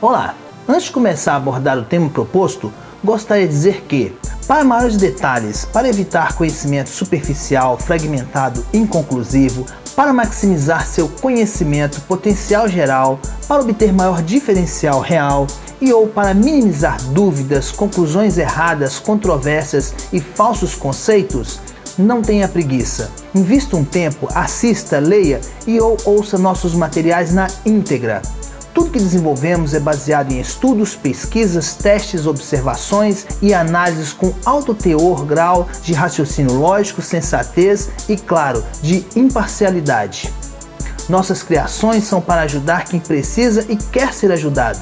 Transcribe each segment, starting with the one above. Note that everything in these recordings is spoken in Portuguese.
Olá! Antes de começar a abordar o tema proposto, gostaria de dizer que, para maiores detalhes, para evitar conhecimento superficial, fragmentado, inconclusivo, para maximizar seu conhecimento potencial geral, para obter maior diferencial real e ou para minimizar dúvidas, conclusões erradas, controvérsias e falsos conceitos, não tenha preguiça. Invista um tempo, assista, leia e ou ouça nossos materiais na íntegra. Tudo que desenvolvemos é baseado em estudos, pesquisas, testes, observações e análises com alto teor, grau de raciocínio lógico, sensatez e, claro, de imparcialidade. Nossas criações são para ajudar quem precisa e quer ser ajudado.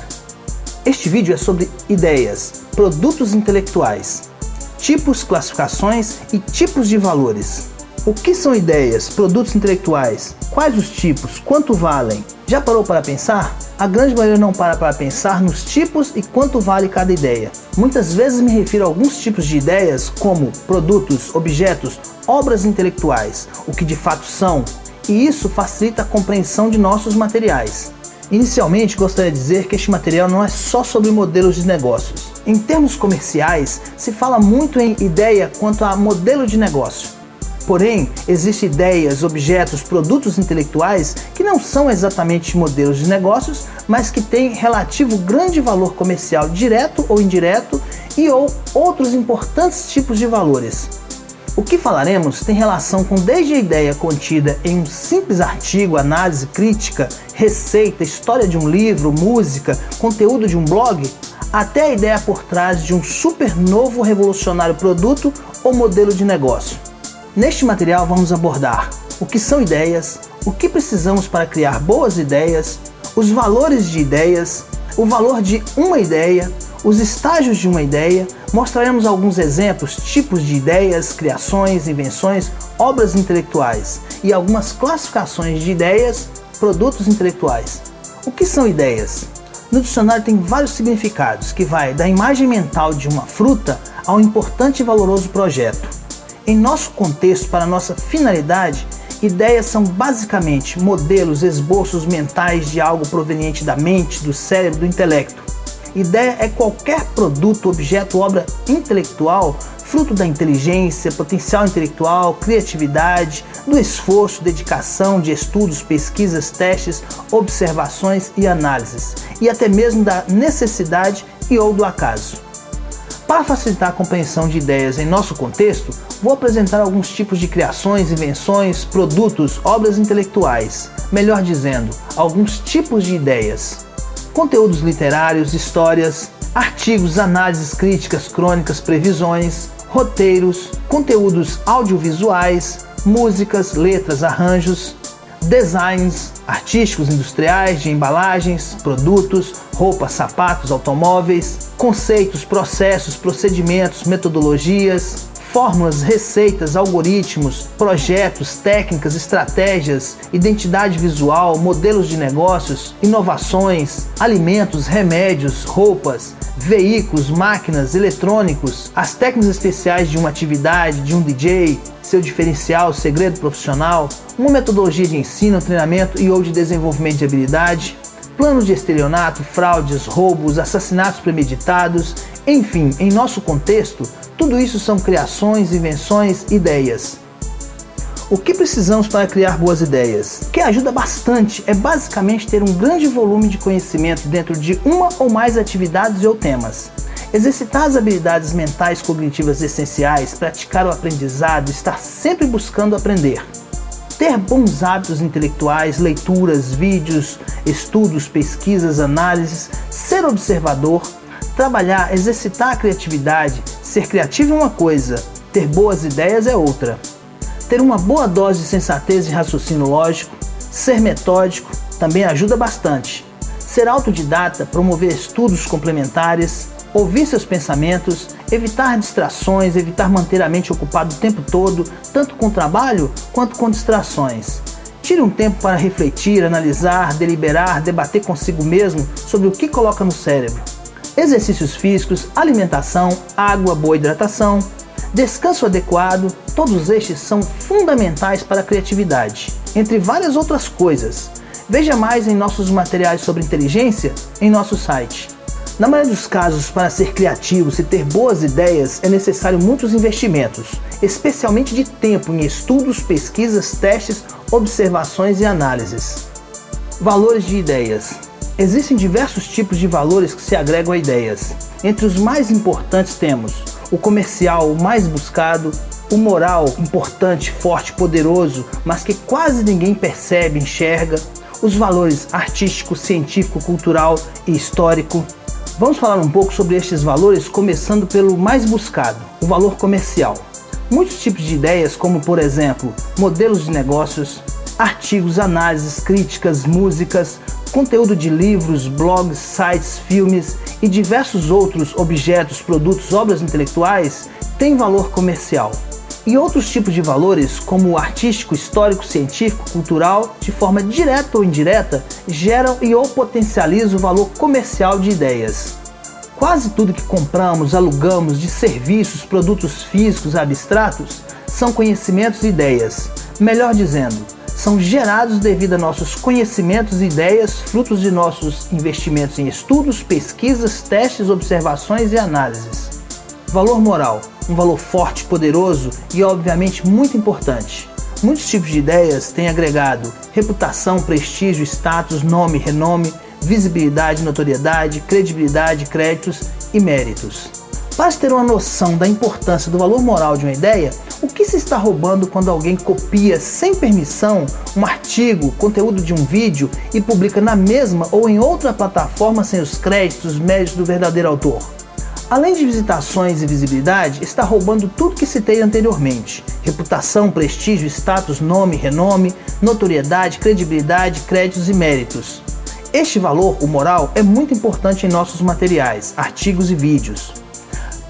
Este vídeo é sobre ideias, produtos intelectuais, tipos, classificações e tipos de valores. O que são ideias, produtos intelectuais? Quais os tipos? Quanto valem? Já parou para pensar? A grande maioria não para para pensar nos tipos e quanto vale cada ideia. Muitas vezes me refiro a alguns tipos de ideias como produtos, objetos, obras intelectuais, o que de fato são, e isso facilita a compreensão de nossos materiais. Inicialmente, gostaria de dizer que este material não é só sobre modelos de negócios. Em termos comerciais, se fala muito em ideia quanto a modelo de negócio. Porém, existem ideias, objetos, produtos intelectuais que não são exatamente modelos de negócios, mas que têm relativo grande valor comercial direto ou indireto e ou outros importantes tipos de valores. O que falaremos tem relação com desde a ideia contida em um simples artigo, análise crítica, receita, história de um livro, música, conteúdo de um blog, até a ideia por trás de um super novo revolucionário produto ou modelo de negócio. Neste material vamos abordar o que são ideias, o que precisamos para criar boas ideias, os valores de ideias, o valor de uma ideia, os estágios de uma ideia, mostraremos alguns exemplos, tipos de ideias, criações, invenções, obras intelectuais e algumas classificações de ideias, produtos intelectuais. O que são ideias? No dicionário tem vários significados, que vai da imagem mental de uma fruta ao importante e valoroso projeto. Em nosso contexto, para nossa finalidade, ideias são basicamente modelos, esboços mentais de algo proveniente da mente, do cérebro, do intelecto. Ideia é qualquer produto, objeto, obra intelectual, fruto da inteligência, potencial intelectual, criatividade, do esforço, dedicação de estudos, pesquisas, testes, observações e análises, e até mesmo da necessidade e ou do acaso. Para facilitar a compreensão de ideias em nosso contexto, vou apresentar alguns tipos de criações, invenções, produtos, obras intelectuais, melhor dizendo, alguns tipos de ideias. Conteúdos literários, histórias, artigos, análises críticas, crônicas, previsões, roteiros, conteúdos audiovisuais, músicas, letras, arranjos, designs artísticos, industriais, de embalagens, produtos, roupas, sapatos, automóveis, conceitos, processos, procedimentos, metodologias, fórmulas, receitas, algoritmos, projetos, técnicas, estratégias, identidade visual, modelos de negócios, inovações, alimentos, remédios, roupas, veículos, máquinas, eletrônicos, as técnicas especiais de uma atividade, de um DJ, seu diferencial, segredo profissional, uma metodologia de ensino, treinamento e ou de desenvolvimento de habilidade, planos de estelionato, fraudes, roubos, assassinatos premeditados, enfim, em nosso contexto, tudo isso são criações, invenções, ideias. O que precisamos para criar boas ideias? O que ajuda bastante é basicamente ter um grande volume de conhecimento dentro de uma ou mais atividades ou temas. Exercitar as habilidades mentais cognitivas essenciais, praticar o aprendizado, estar sempre buscando aprender. Ter bons hábitos intelectuais, leituras, vídeos, estudos, pesquisas, análises, ser observador, trabalhar, exercitar a criatividade, ser criativo é uma coisa, ter boas ideias é outra. Ter uma boa dose de sensatez e raciocínio lógico, ser metódico também ajuda bastante. Ser autodidata, promover estudos complementares, ouvir seus pensamentos, evitar distrações, evitar manter a mente ocupada o tempo todo, tanto com trabalho quanto com distrações. Tire um tempo para refletir, analisar, deliberar, debater consigo mesmo sobre o que coloca no cérebro. Exercícios físicos, alimentação, água, boa hidratação, descanso adequado, todos estes são fundamentais para a criatividade, entre várias outras coisas. Veja mais em nossos materiais sobre inteligência em nosso site. Na maioria dos casos, para ser criativo e ter boas ideias, é necessário muitos investimentos, especialmente de tempo em estudos, pesquisas, testes, observações e análises. Valores de ideias. Existem diversos tipos de valores que se agregam a ideias. Entre os mais importantes temos o comercial, o mais buscado, o moral, importante, forte, poderoso, mas que quase ninguém percebe, enxerga, os valores artístico, científico, cultural e histórico. Vamos falar um pouco sobre estes valores, começando pelo mais buscado, o valor comercial. Muitos tipos de ideias, como por exemplo, modelos de negócios, artigos, análises, críticas, músicas, conteúdo de livros, blogs, sites, filmes e diversos outros objetos, produtos, obras intelectuais têm valor comercial. E outros tipos de valores, como o artístico, histórico, científico, cultural, de forma direta ou indireta, geram e ou potencializam o valor comercial de ideias. Quase tudo que compramos, alugamos de serviços, produtos físicos abstratos são conhecimentos e ideias. Melhor dizendo, são gerados devido a nossos conhecimentos e ideias, frutos de nossos investimentos em estudos, pesquisas, testes, observações e análises. Valor moral, um valor forte, poderoso e obviamente muito importante. Muitos tipos de ideias têm agregado reputação, prestígio, status, nome, renome, visibilidade, notoriedade, credibilidade, créditos e méritos. Para ter uma noção da importância do valor moral de uma ideia, o que se está roubando quando alguém copia sem permissão um artigo, conteúdo de um vídeo e publica na mesma ou em outra plataforma sem os créditos, méritos do verdadeiro autor? Além de visitações e visibilidade, está roubando tudo que citei anteriormente: reputação, prestígio, status, nome, renome, notoriedade, credibilidade, créditos e méritos. Este valor, o moral, é muito importante em nossos materiais, artigos e vídeos.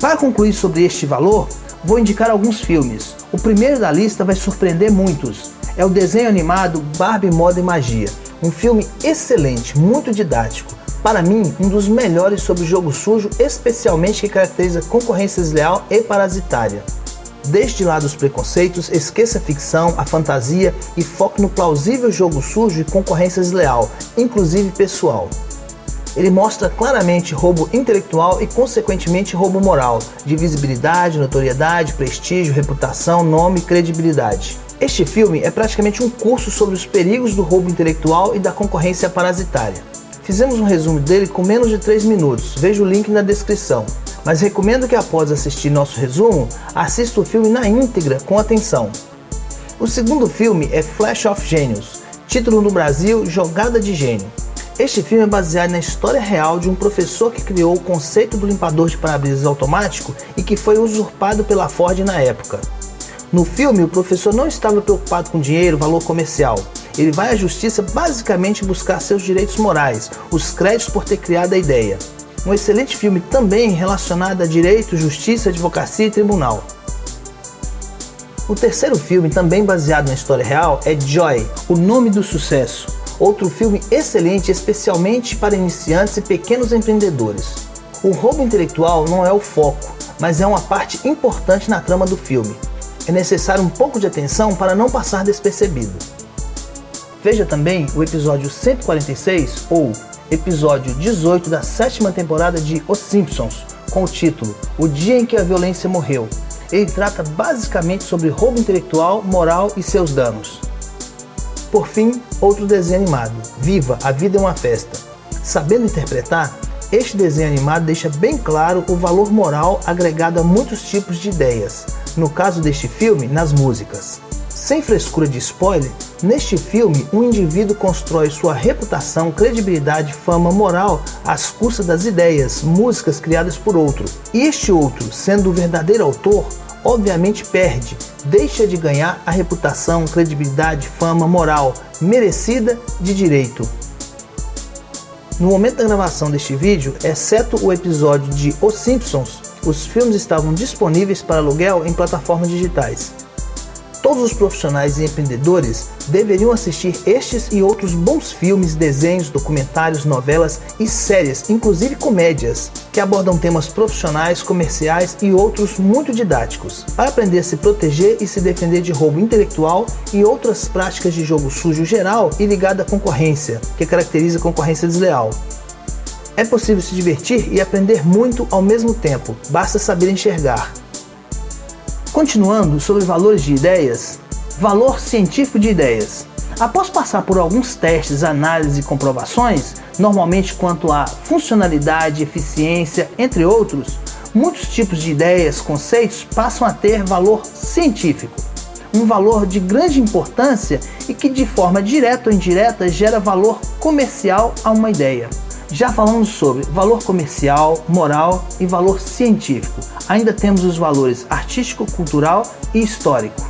Para concluir sobre este valor, vou indicar alguns filmes. O primeiro da lista vai surpreender muitos. É o desenho animado Barbie Moda e Magia. Um filme excelente, muito didático. Para mim, um dos melhores sobre o jogo sujo, especialmente que caracteriza concorrência desleal e parasitária. Deixe de lado os preconceitos, esqueça a ficção, a fantasia e foque no plausível jogo sujo e concorrência desleal, inclusive pessoal. Ele mostra claramente roubo intelectual e, consequentemente, roubo moral, de visibilidade, notoriedade, prestígio, reputação, nome e credibilidade. Este filme é praticamente um curso sobre os perigos do roubo intelectual e da concorrência parasitária. Fizemos um resumo dele com menos de 3 minutos, veja o link na descrição. Mas recomendo que após assistir nosso resumo, assista o filme na íntegra com atenção. O segundo filme é Flash of Genius, título no Brasil Jogada de Gênio. Este filme é baseado na história real de um professor que criou o conceito do limpador de para-brisas automático e que foi usurpado pela Ford na época. No filme, o professor não estava preocupado com dinheiro, valor comercial. Ele vai à justiça basicamente buscar seus direitos morais, os créditos por ter criado a ideia. Um excelente filme também relacionado a direito, justiça, advocacia e tribunal. O terceiro filme, também baseado na história real, é Joy, o nome do sucesso outro filme excelente especialmente para iniciantes e pequenos empreendedores. O roubo intelectual não é o foco, mas é uma parte importante na trama do filme. É necessário um pouco de atenção para não passar despercebido. Veja também o episódio 146 ou episódio 18 da sétima temporada de Os Simpsons, com o título O Dia em que a Violência Morreu. Ele trata basicamente sobre roubo intelectual, moral e seus danos. Por fim, outro desenho animado, Viva, a Vida é uma Festa. Sabendo interpretar, este desenho animado deixa bem claro o valor moral agregado a muitos tipos de ideias, no caso deste filme, nas músicas. Sem frescura de spoiler, neste filme um indivíduo constrói sua reputação, credibilidade, fama, moral às custas das ideias, músicas criadas por outro. E este outro, sendo o verdadeiro autor, obviamente perde, deixa de ganhar a reputação, credibilidade, fama, moral merecida de direito. No momento da gravação deste vídeo, exceto o episódio de Os Simpsons, os filmes estavam disponíveis para aluguel em plataformas digitais. Todos os profissionais e empreendedores deveriam assistir estes e outros bons filmes, desenhos, documentários, novelas e séries, inclusive comédias, que abordam temas profissionais, comerciais e outros muito didáticos, para aprender a se proteger e se defender de roubo intelectual e outras práticas de jogo sujo geral e ligada à concorrência, que caracteriza a concorrência desleal. É possível se divertir e aprender muito ao mesmo tempo, basta saber enxergar. Continuando sobre valores de ideias, valor científico de ideias. Após passar por alguns testes, análises e comprovações, normalmente quanto à funcionalidade, eficiência, entre outros, muitos tipos de ideias, conceitos passam a ter valor científico, um valor de grande importância e que de forma direta ou indireta gera valor comercial a uma ideia. Já falamos sobre valor comercial, moral e valor científico. Ainda temos os valores artístico, cultural e histórico.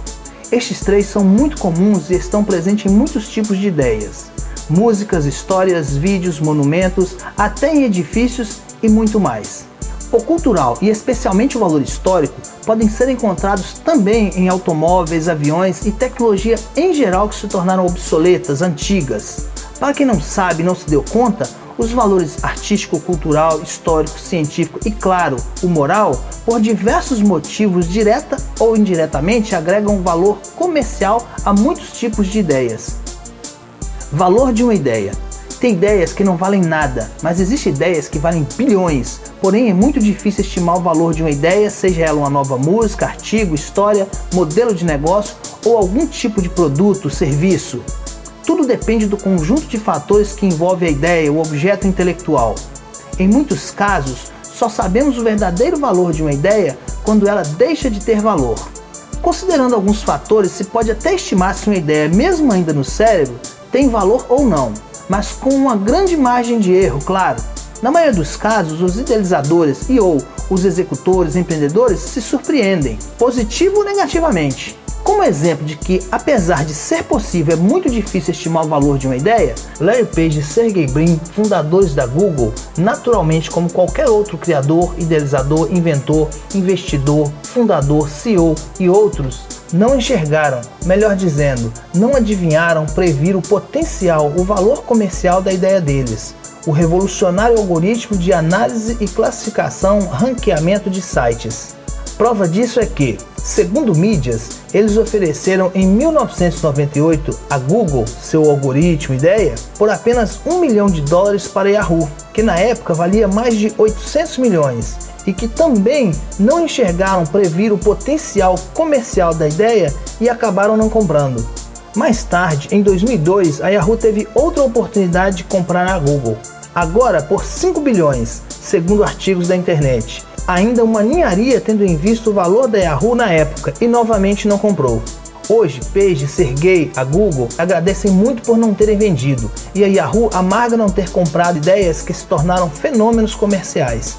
Estes três são muito comuns e estão presentes em muitos tipos de ideias: músicas, histórias, vídeos, monumentos, até em edifícios e muito mais. O cultural e especialmente o valor histórico podem ser encontrados também em automóveis, aviões e tecnologia em geral que se tornaram obsoletas, antigas. Para quem não sabe, não se deu conta, os valores artístico, cultural, histórico, científico e, claro, o moral, por diversos motivos, direta ou indiretamente, agregam valor comercial a muitos tipos de ideias. Valor de uma ideia. Tem ideias que não valem nada, mas existem ideias que valem bilhões. Porém, é muito difícil estimar o valor de uma ideia, seja ela uma nova música, artigo, história, modelo de negócio ou algum tipo de produto, serviço. Tudo depende do conjunto de fatores que envolve a ideia, o objeto intelectual. Em muitos casos, só sabemos o verdadeiro valor de uma ideia quando ela deixa de ter valor. Considerando alguns fatores, se pode até estimar se uma ideia, mesmo ainda no cérebro, tem valor ou não, mas com uma grande margem de erro, claro. Na maioria dos casos, os idealizadores e ou os executores, empreendedores se surpreendem, positivo ou negativamente. Como exemplo de que, apesar de ser possível, é muito difícil estimar o valor de uma ideia, Larry Page e Sergey Brin, fundadores da Google, naturalmente como qualquer outro criador, idealizador, inventor, investidor, fundador, CEO e outros, não enxergaram, melhor dizendo, não adivinharam prever o potencial, o valor comercial da ideia deles. O revolucionário algoritmo de análise e classificação, ranqueamento de sites. Prova disso é que, segundo mídias, eles ofereceram em 1998 a Google seu algoritmo ideia por apenas 1 milhão de dólares para Yahoo, que na época valia mais de 800 milhões, e que também não enxergaram prever o potencial comercial da ideia e acabaram não comprando. Mais tarde, em 2002, a Yahoo teve outra oportunidade de comprar a Google, agora por 5 bilhões, segundo artigos da internet ainda uma ninharia tendo em vista o valor da Yahoo na época e novamente não comprou. Hoje, Page, Sergey, a Google agradecem muito por não terem vendido e a Yahoo amarga não ter comprado ideias que se tornaram fenômenos comerciais.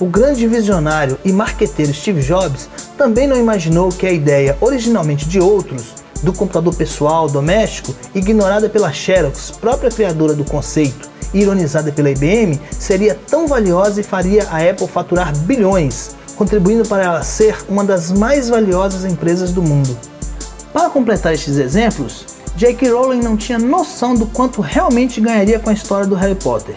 O grande visionário e marqueteiro Steve Jobs também não imaginou que a ideia, originalmente de outros, do computador pessoal doméstico, ignorada pela Xerox, própria criadora do conceito, ironizada pela IBM, seria tão valiosa e faria a Apple faturar bilhões, contribuindo para ela ser uma das mais valiosas empresas do mundo. Para completar estes exemplos, J.K. Rowling não tinha noção do quanto realmente ganharia com a história do Harry Potter.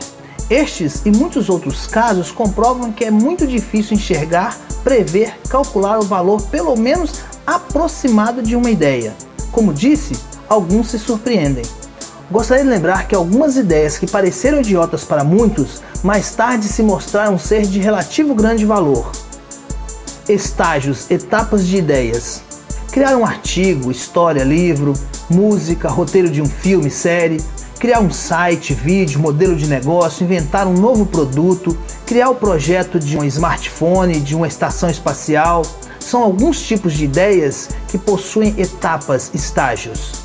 Estes e muitos outros casos comprovam que é muito difícil enxergar, prever, calcular o valor pelo menos aproximado de uma ideia. Como disse, alguns se surpreendem. Gostaria de lembrar que algumas ideias que pareceram idiotas para muitos, mais tarde se mostraram ser de relativo grande valor. Estágios, etapas de ideias. Criar um artigo, história, livro, música, roteiro de um filme, série, criar um site, vídeo, modelo de negócio, inventar um novo produto, criar o projeto de um smartphone, de uma estação espacial, são alguns tipos de ideias que possuem etapas, estágios.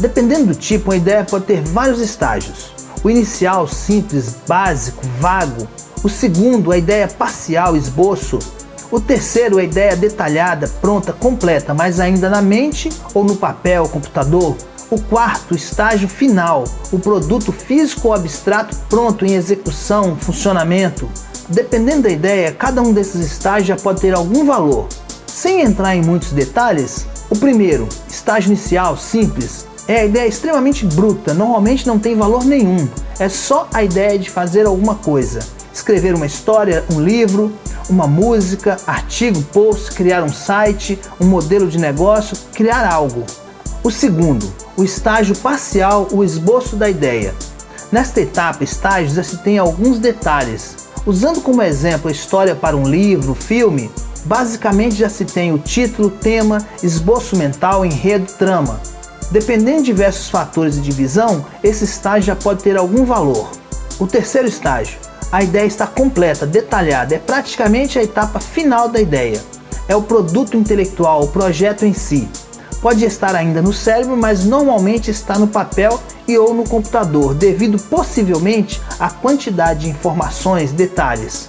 Dependendo do tipo, uma ideia pode ter vários estágios. O inicial, simples, básico, vago. O segundo, a ideia parcial, esboço. O terceiro, a ideia detalhada, pronta, completa, mas ainda na mente ou no papel, computador. O quarto, estágio final, o produto físico ou abstrato pronto em execução, funcionamento. Dependendo da ideia, cada um desses estágios já pode ter algum valor Sem entrar em muitos detalhes, o primeiro, estágio inicial, simples, é a ideia extremamente bruta, normalmente não tem valor nenhum, é só a ideia de fazer alguma coisa. Escrever uma história, um livro, uma música, artigo, post, criar um site, um modelo de negócio, criar algo. O segundo, o estágio parcial, o esboço da ideia. Nesta etapa, estágio já se tem alguns detalhes. Usando como exemplo a história para um livro, filme, basicamente já se tem o título, tema, esboço mental, enredo, trama. Dependendo de diversos fatores de divisão, esse estágio já pode ter algum valor. O terceiro estágio, a ideia está completa, detalhada, é praticamente a etapa final da ideia. É o produto intelectual, o projeto em si. Pode estar ainda no cérebro, mas normalmente está no papel e ou no computador, devido possivelmente à quantidade de informações, detalhes.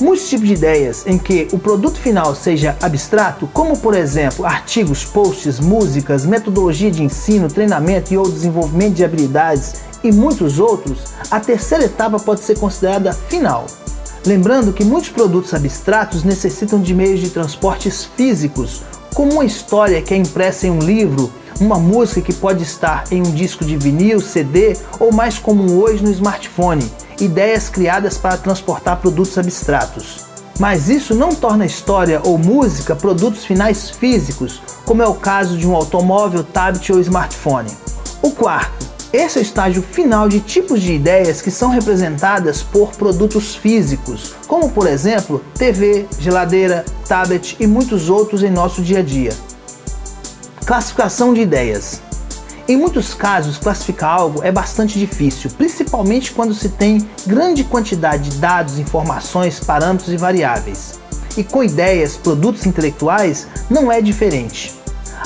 Muitos tipos de ideias em que o produto final seja abstrato, como por exemplo artigos, posts, músicas, metodologia de ensino, treinamento e ou desenvolvimento de habilidades e muitos outros, a terceira etapa pode ser considerada final. Lembrando que muitos produtos abstratos necessitam de meios de transportes físicos, como uma história que é impressa em um livro, uma música que pode estar em um disco de vinil, CD ou mais comum hoje no smartphone, ideias criadas para transportar produtos abstratos. Mas isso não torna história ou música produtos finais físicos, como é o caso de um automóvel, tablet ou smartphone. O quarto, esse é o estágio final de tipos de ideias que são representadas por produtos físicos, como por exemplo TV, geladeira, tablet e muitos outros em nosso dia a dia. Classificação de ideias. Em muitos casos, classificar algo é bastante difícil, principalmente quando se tem grande quantidade de dados, informações, parâmetros e variáveis. E com ideias, produtos intelectuais, não é diferente.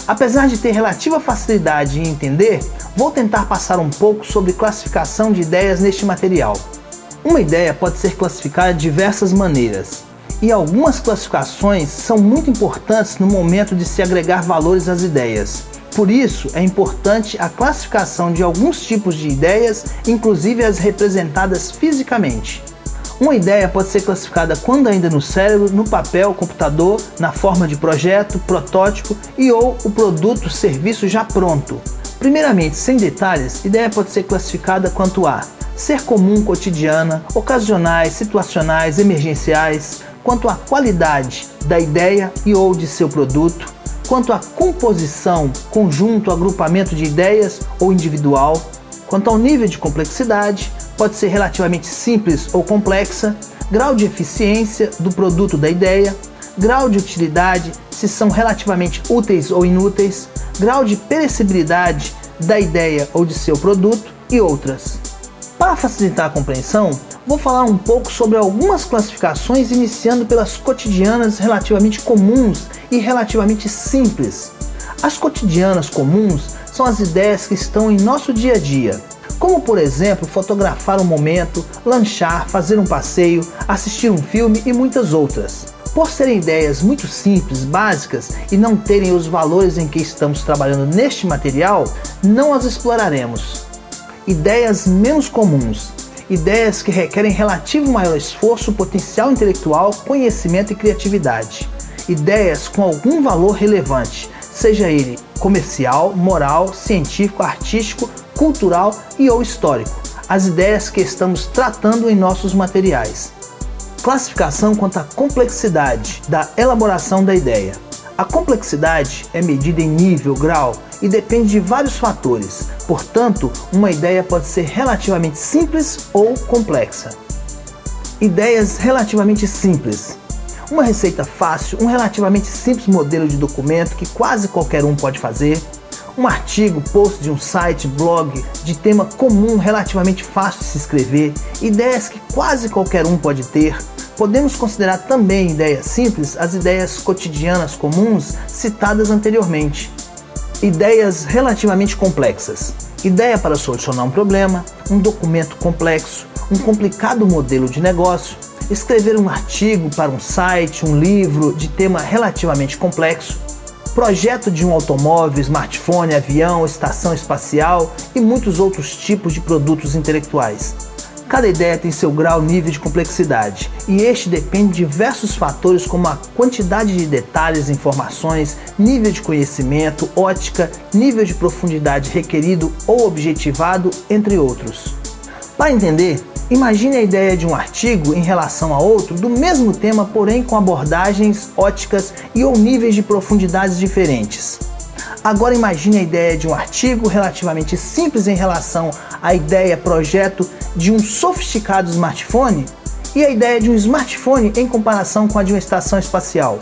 Apesar de ter relativa facilidade em entender, vou tentar passar um pouco sobre classificação de ideias neste material. Uma ideia pode ser classificada de diversas maneiras, e algumas classificações são muito importantes no momento de se agregar valores às ideias. Por isso, é importante a classificação de alguns tipos de ideias, inclusive as representadas fisicamente. Uma ideia pode ser classificada quando ainda no cérebro, no papel, computador, na forma de projeto, protótipo e ou o produto, serviço já pronto. Primeiramente, sem detalhes, ideia pode ser classificada quanto a ser comum, cotidiana, ocasionais, situacionais, emergenciais, quanto à qualidade da ideia e ou de seu produto, quanto à composição, conjunto, agrupamento de ideias ou individual, quanto ao nível de complexidade, pode ser relativamente simples ou complexa, grau de eficiência do produto da ideia, grau de utilidade, se são relativamente úteis ou inúteis, grau de perecibilidade da ideia ou de seu produto e outras. Para facilitar a compreensão, vou falar um pouco sobre algumas classificações, iniciando pelas cotidianas relativamente comuns e relativamente simples. As cotidianas comuns são as ideias que estão em nosso dia a dia, como por exemplo fotografar um momento, lanchar, fazer um passeio, assistir um filme e muitas outras. Por serem ideias muito simples, básicas e não terem os valores em que estamos trabalhando neste material, não as exploraremos. Ideias menos comuns, ideias que requerem relativo maior esforço, potencial intelectual, conhecimento e criatividade. Ideias com algum valor relevante, seja ele comercial, moral, científico, artístico, cultural e ou histórico. As ideias que estamos tratando em nossos materiais. Classificação quanto à complexidade da elaboração da ideia. A complexidade é medida em nível, grau e depende de vários fatores. Portanto, uma ideia pode ser relativamente simples ou complexa. Ideias relativamente simples. Uma receita fácil, um relativamente simples modelo de documento que quase qualquer um pode fazer, um artigo, post de um site, blog, de tema comum, relativamente fácil de se escrever, ideias que quase qualquer um pode ter. Podemos considerar também ideias simples as ideias cotidianas comuns citadas anteriormente. Ideias relativamente complexas. Ideia para solucionar um problema, um documento complexo, um complicado modelo de negócio, escrever um artigo para um site, um livro de tema relativamente complexo, projeto de um automóvel, smartphone, avião, estação espacial e muitos outros tipos de produtos intelectuais. Cada ideia tem seu grau nível de complexidade, e este depende de diversos fatores como a quantidade de detalhes, informações, nível de conhecimento, ótica, nível de profundidade requerido ou objetivado, entre outros. Para entender, imagine a ideia de um artigo em relação a outro do mesmo tema, porém com abordagens, óticas e ou níveis de profundidades diferentes. Agora imagine a ideia de um artigo relativamente simples em relação à ideia, projeto de um sofisticado smartphone e a ideia de um smartphone em comparação com a de uma estação espacial.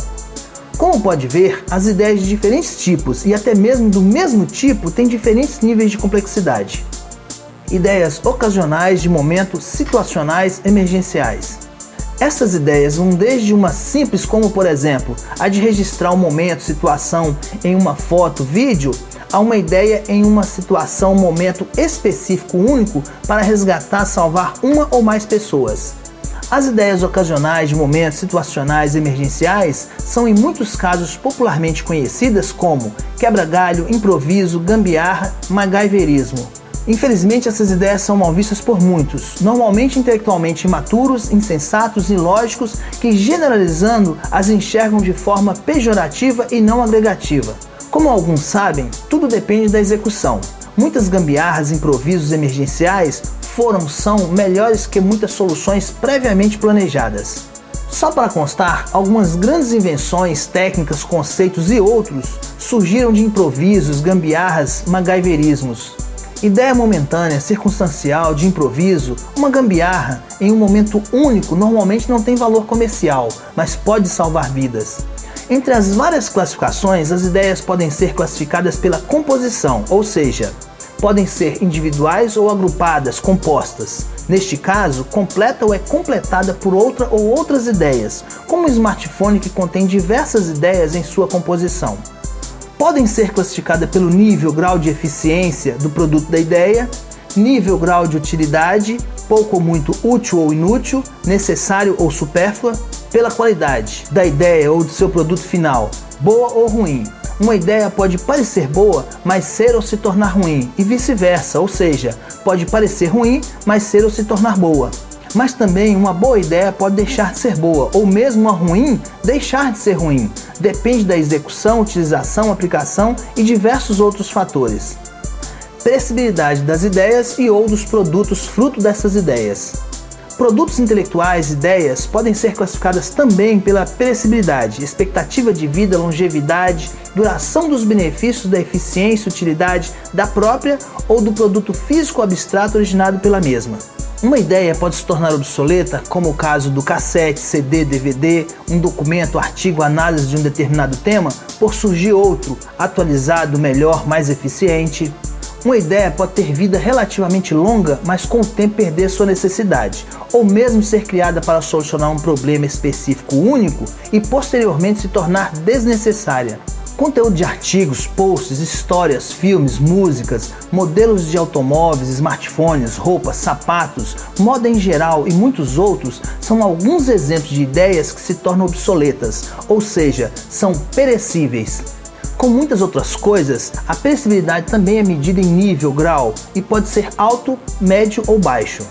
Como pode ver, as ideias de diferentes tipos e até mesmo do mesmo tipo têm diferentes níveis de complexidade. Ideias ocasionais de momento situacionais emergenciais. Essas ideias vão desde uma simples, como por exemplo, a de registrar um momento, situação em uma foto, vídeo, a uma ideia em uma situação, momento específico único para resgatar, salvar uma ou mais pessoas. As ideias ocasionais de momentos situacionais emergenciais são em muitos casos popularmente conhecidas como quebra-galho, improviso, gambiarra, MacGyverismo. Infelizmente, essas ideias são mal vistas por muitos, normalmente intelectualmente imaturos, insensatos e ilógicos, que generalizando as enxergam de forma pejorativa e não agregativa. Como alguns sabem, tudo depende da execução. Muitas gambiarras improvisos emergenciais foram, são melhores que muitas soluções previamente planejadas. Só para constar, algumas grandes invenções, técnicas, conceitos e outros surgiram de improvisos, gambiarras, MacGyverismos. Ideia momentânea, circunstancial, de improviso, uma gambiarra em um momento único normalmente não tem valor comercial, mas pode salvar vidas. Entre as várias classificações, as ideias podem ser classificadas pela composição, ou seja, podem ser individuais ou agrupadas, compostas. Neste caso, completa ou é completada por outra ou outras ideias, como um smartphone que contém diversas ideias em sua composição podem ser classificadas pelo nível, grau de eficiência do produto da ideia, nível, grau de utilidade, pouco ou muito útil ou inútil, necessário ou supérflua, pela qualidade da ideia ou do seu produto final, boa ou ruim. Uma ideia pode parecer boa, mas ser ou se tornar ruim, e vice-versa, ou seja, pode parecer ruim, mas ser ou se tornar boa. Mas também uma boa ideia pode deixar de ser boa, ou mesmo uma ruim deixar de ser ruim. Depende da execução, utilização, aplicação e diversos outros fatores. Precibilidade das ideias e ou dos produtos fruto dessas ideias. Produtos intelectuais, ideias, podem ser classificadas também pela perecibilidade, expectativa de vida, longevidade, duração dos benefícios da eficiência e utilidade da própria ou do produto físico abstrato originado pela mesma. Uma ideia pode se tornar obsoleta, como o caso do cassete, CD, DVD, um documento, artigo, análise de um determinado tema, por surgir outro, atualizado, melhor, mais eficiente. Uma ideia pode ter vida relativamente longa, mas com o tempo perder sua necessidade, ou mesmo ser criada para solucionar um problema específico único e posteriormente se tornar desnecessária. Conteúdo de artigos, posts, histórias, filmes, músicas, modelos de automóveis, smartphones, roupas, sapatos, moda em geral e muitos outros são alguns exemplos de ideias que se tornam obsoletas, ou seja, são perecíveis. Como muitas outras coisas, a perecibilidade também é medida em nível, grau e pode ser alto, médio ou baixo.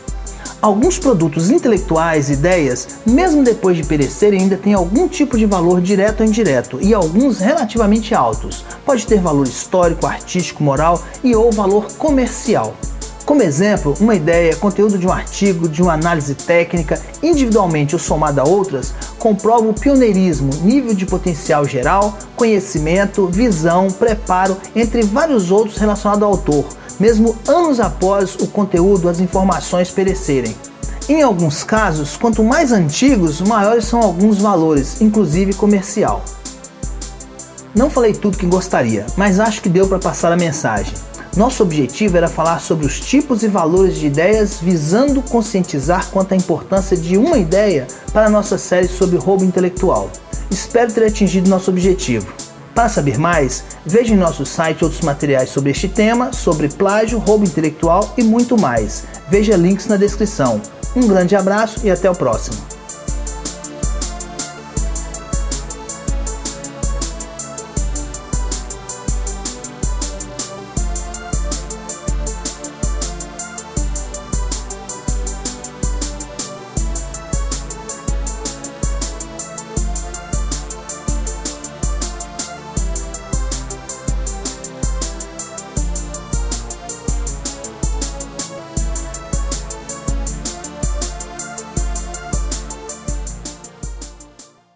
Alguns produtos intelectuais, ideias, mesmo depois de perecerem, ainda têm algum tipo de valor direto ou indireto, e alguns relativamente altos. Pode ter valor histórico, artístico, moral e ou valor comercial. Como exemplo, uma ideia, conteúdo de um artigo, de uma análise técnica, individualmente ou somada a outras, comprova o pioneirismo, nível de potencial geral, conhecimento, visão, preparo, entre vários outros relacionados ao autor, mesmo anos após o conteúdo, as informações perecerem. Em alguns casos, quanto mais antigos, maiores são alguns valores, inclusive comercial. Não falei tudo que gostaria, mas acho que deu para passar a mensagem. Nosso objetivo era falar sobre os tipos e valores de ideias, visando conscientizar quanto à importância de uma ideia para a nossa série sobre roubo intelectual. Espero ter atingido nosso objetivo. Para saber mais, veja em nosso site outros materiais sobre este tema, sobre plágio, roubo intelectual e muito mais. Veja links na descrição. Um grande abraço e até o próximo.